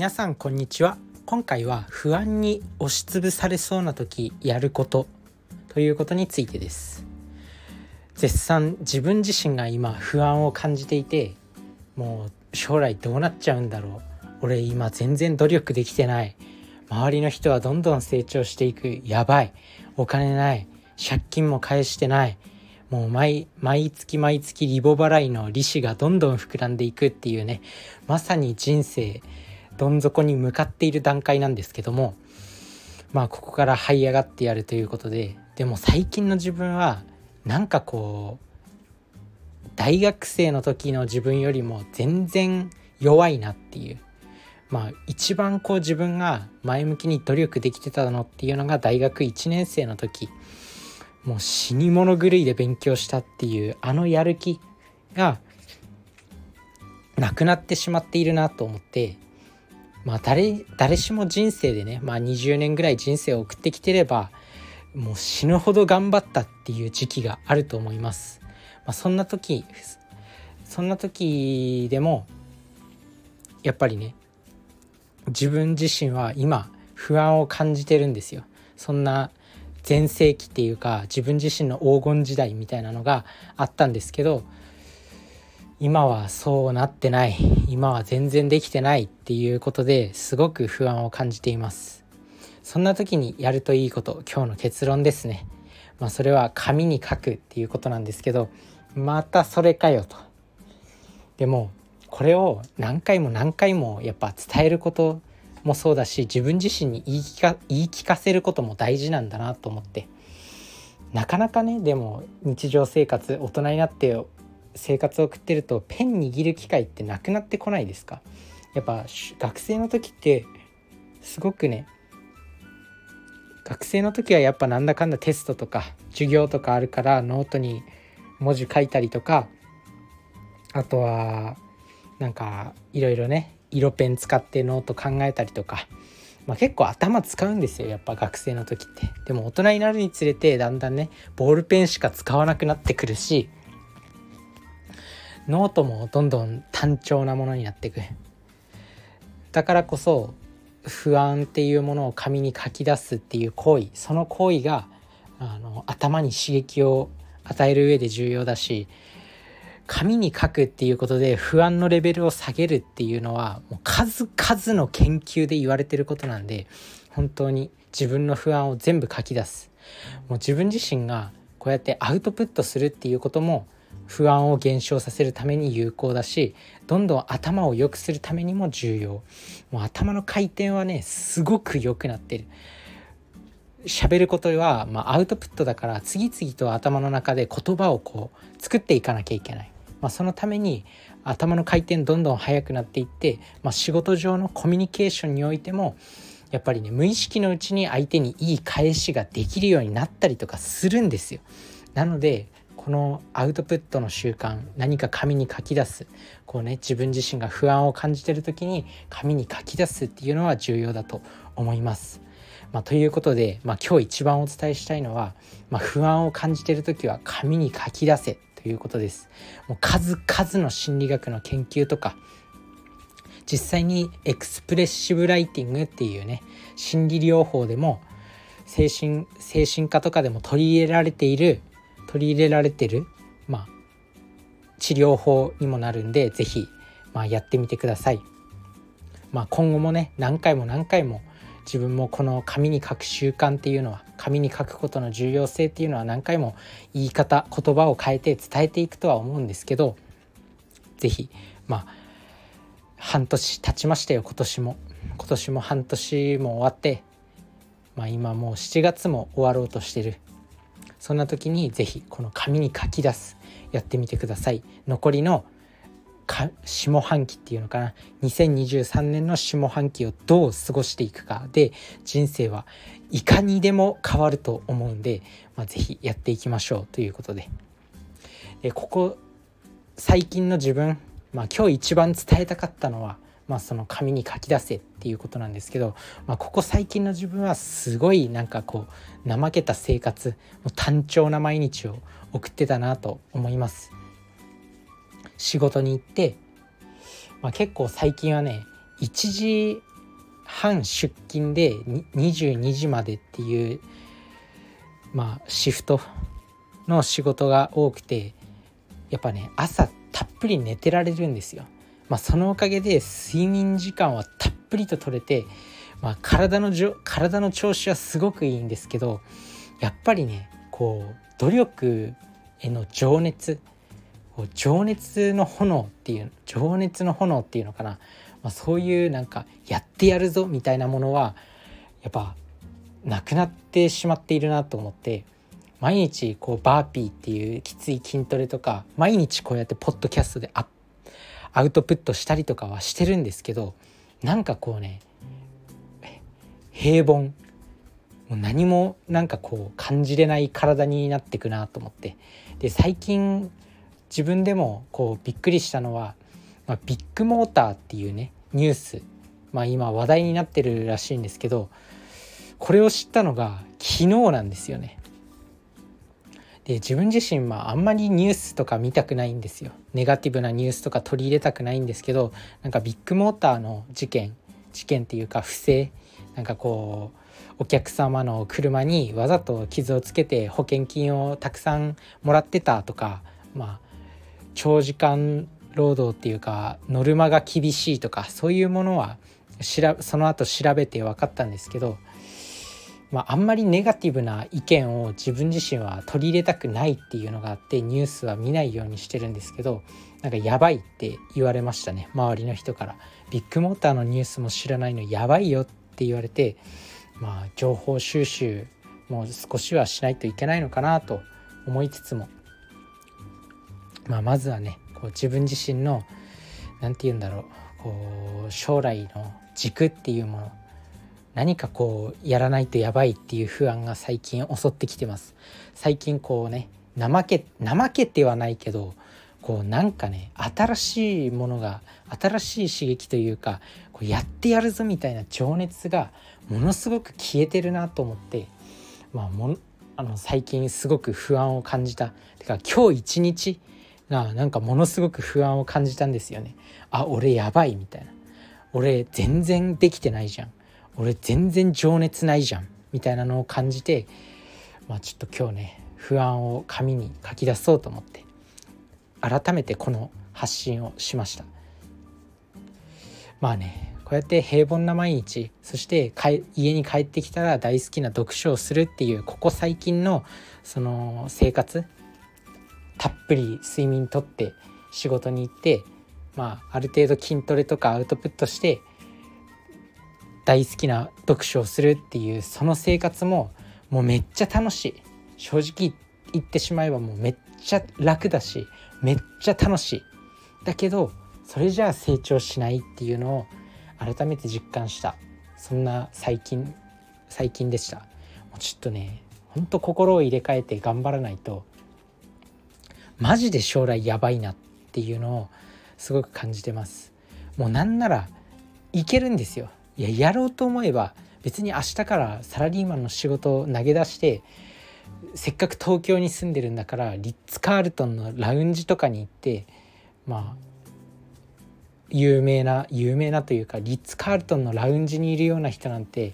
皆さんこんにちは。今回は不安に押しつぶされそうな時やることということについてです。絶賛自分自身が今不安を感じていてもう将来どうなっちゃうんだろう。俺今全然努力できてない。周りの人はどんどん成長していく。やばい。お金ない。借金も返してない。もう毎毎月毎月リボ払いの利子がどんどん膨らんでいくっていうね。まさに人生。どん底に向かっている段階なんですけどもまあここから這い上がってやるということででも最近の自分はなんかこう大学生の時の自分よりも全然弱いなっていうまあ一番こう自分が前向きに努力できてたのっていうのが大学1年生の時もう死に物狂いで勉強したっていうあのやる気がなくなってしまっているなと思ってまあ誰誰しも人生でね、まあ、20年ぐらい人生を送ってきてればもう死ぬほど頑張ったっていう時期があると思います。まあ、そんな時そんな時でもやっぱりね自分自身は今不安を感じてるんですよ。そんな全盛期っていうか自分自身の黄金時代みたいなのがあったんですけど今はそうなってない。今は全然できてないっていうことですごく不安を感じています。そんな時にやるといいこと今日の結論ですね。まあそれは紙に書くっていうことなんですけどまたそれかよと。でもこれを何回も何回もやっぱ伝えることもそうだし自分自身に言い聞か言い聞かせることも大事なんだなと思って。なかなかねでも日常生活大人になって生活を送ってるとペン握る機会ってなくなってこないですか？やっぱ学生の時ってすごくね学生の時はやっぱなんだかんだテストとか授業とかあるからノートに文字書いたりとかあとはなんかいろいろね色ペン使ってノート考えたりとか、まあ、結構頭使うんですよやっぱ学生の時って。でも大人になるにつれてだんだんねボールペンしか使わなくなってくるしノートもどんどん単調なものになっていく。だからこそ不安っていうものを紙に書き出すっていう行為その行為があの頭に刺激を与える上で重要だし紙に書くっていうことで不安のレベルを下げるっていうのはもう数々の研究で言われてることなんで本当に自分の不安を全部書き出す。もう自分自身がこうやってアウトプットするっていうことも不安を減少させるために有効だしどんどん頭を良くするためにも重要。もう頭の回転はねすごく良くなってる。喋ることは、まあ、アウトプットだから次々と頭の中で言葉をこう作っていかなきゃいけない、まあ、そのために頭の回転どんどん速くなっていって、まあ、仕事上のコミュニケーションにおいてもやっぱりね無意識のうちに相手にいい返しができるようになったりとかするんですよ。なのでこのアウトプットの習慣何か紙に書き出すこうね自分自身が不安を感じてる時に紙に書き出すっていうのは重要だと思います。まあ、ということで、まあ、今日一番お伝えしたいのは、まあ、不安を感じてる時は紙に書き出せということです。もう数々の心理学の研究とか実際にエクスプレッシブライティングっていうね心理療法でも精神精神科とかでも取り入れられている取り入れられてる、まあ、治療法にもなるんで是非、まあ、やってみてください。まあ、今後もね何回も何回も自分もこの紙に書く習慣っていうのは紙に書くことの重要性っていうのは何回も言い方言葉を変えて伝えていくとは思うんですけど是非まあ半年経ちましたよ今年も今年も半年も終わってまあ今もう7月も終わろうとしてるそんな時に是非この紙に書き出すやってみてください。残りの下半期っていうのかな。2023年の下半期をどう過ごしていくか。で人生はいかにでも変わると思うんで、まあ、是非やっていきましょう。ということで。でここ最近の自分、まあ、今日一番伝えたかったのはまあ、その紙に書き出せっていうことなんですけど、まあ、ここ最近の自分はすごいなんかこう怠けた生活もう単調な毎日を送ってたなと思います仕事に行って、まあ、結構最近はね1時半出勤で22時までっていうまあシフトの仕事が多くてやっぱね朝たっぷり寝てられるんですよ。まあ、そのおかげで睡眠時間はたっぷりと取れて、まあ、体のじょ体の調子はすごくいいんですけどやっぱりねこう努力への情熱情熱の炎っていう情熱の炎っていうのかな、まあ、そういうなんかやってやるぞみたいなものはやっぱなくなってしまっているなと思って毎日こうバーピーっていうきつい筋トレとか毎日こうやってポッドキャストでアアウトプットしたりとかはしてるんですけどなんかこうね平凡。もう何もなんかこう感じれない体になってくなと思って。で最近自分でもこうびっくりしたのは、まあ、ビッグモーターっていうねニュース、まあ、今話題になってるらしいんですけどこれを知ったのが昨日なんですよね。で自分自身まああんまりニュースとか見たくないんですよ。ネガティブなニュースとか取り入れたくないんですけどなんかビッグモーターの事件事件っていうか不正なんかこうお客様の車にわざと傷をつけて保険金をたくさんもらってたとかまあ長時間労働っていうかノルマが厳しいとかそういうものはその後調べて分かったんですけどまあ、あんまりネガティブな意見を自分自身は取り入れたくないっていうのがあってニュースは見ないようにしてるんですけどなんかやばいって言われましたね。周りの人から。ビッグモーターのニュースも知らないのやばいよって言われてまあ情報収集も少しはしないといけないのかなと思いつつも。まあまずはねこう自分自身の何て言うんだろう。こう将来の軸っていうもの。何かこうやらないとやばいっていう不安が最近襲ってきてます。最近こうね怠け怠けてはないけどこうなんかね新しいものが新しい刺激というかこうやってやるぞみたいな情熱がものすごく消えてるなと思ってまあもあの最近すごく不安を感じた。てか今日一日がなんかものすごく不安を感じたんですよね。あ俺やばいみたいな。俺全然できてないじゃん。俺全然情熱ないじゃんみたいなのを感じてまあちょっと今日ね不安を紙に書き出そうと思って改めてこの発信をしました。まあねこうやって平凡な毎日そして家に帰ってきたら大好きな読書をするっていうここ最近のその生活たっぷり睡眠とって仕事に行ってまあある程度筋トレとかアウトプットして大好きな読書をするっていうその生活ももうめっちゃ楽しい。正直言ってしまえばもうめっちゃ楽だしめっちゃ楽しい。だけどそれじゃあ成長しないっていうのを改めて実感した。そんな最近最近でした。もうちょっとねほんと心を入れ替えて頑張らないとマジで将来やばいなっていうのをすごく感じてます。もうなんならいけるんですよ。いややろうと思えば別に明日からサラリーマンの仕事を投げ出してせっかく東京に住んでるんだからリッツ・カールトンのラウンジとかに行ってまあ有名な有名なというかリッツ・カールトンのラウンジにいるような人なんて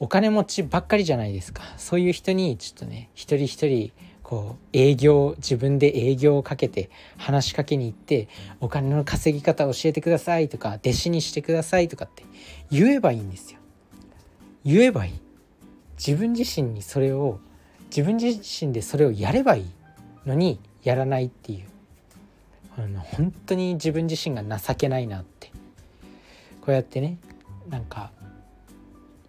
お金持ちばっかりじゃないですか。そういう人にちょっとね一人一人こう営業自分で営業をかけて話しかけに行ってお金の稼ぎ方教えてくださいとか弟子にしてくださいとかって言えばいいんですよ。言えばいい。自分自身にそれを自分自身でそれをやればいいのにやらないっていう。あの本当に自分自身が情けないなって。こうやってねなんか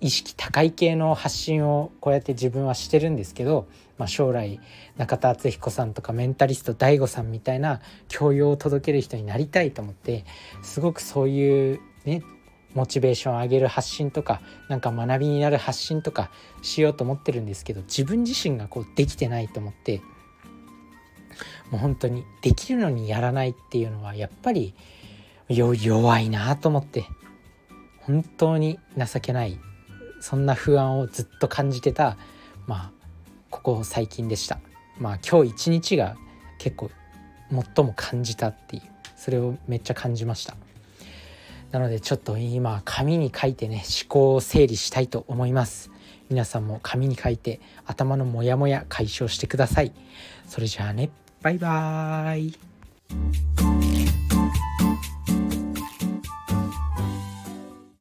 意識高い系の発信をこうやって自分はしてるんですけど、まあ、将来中田敦彦さんとかメンタリスト DAIGO さんみたいな教養を届ける人になりたいと思ってすごくそういうねモチベーションを上げる発信とかなんか学びになる発信とかしようと思ってるんですけど自分自身がこうできてないと思ってもう本当にできるのにやらないっていうのはやっぱり弱いなと思って本当に情けないそんな不安をずっと感じてたまあここ最近でした。まあ今日一日が結構最も感じたっていうそれをめっちゃ感じました。なのでちょっと今紙に書いてね思考を整理したいと思います。皆さんも紙に書いて頭のモヤモヤ解消してください。それじゃあねバイバーイ。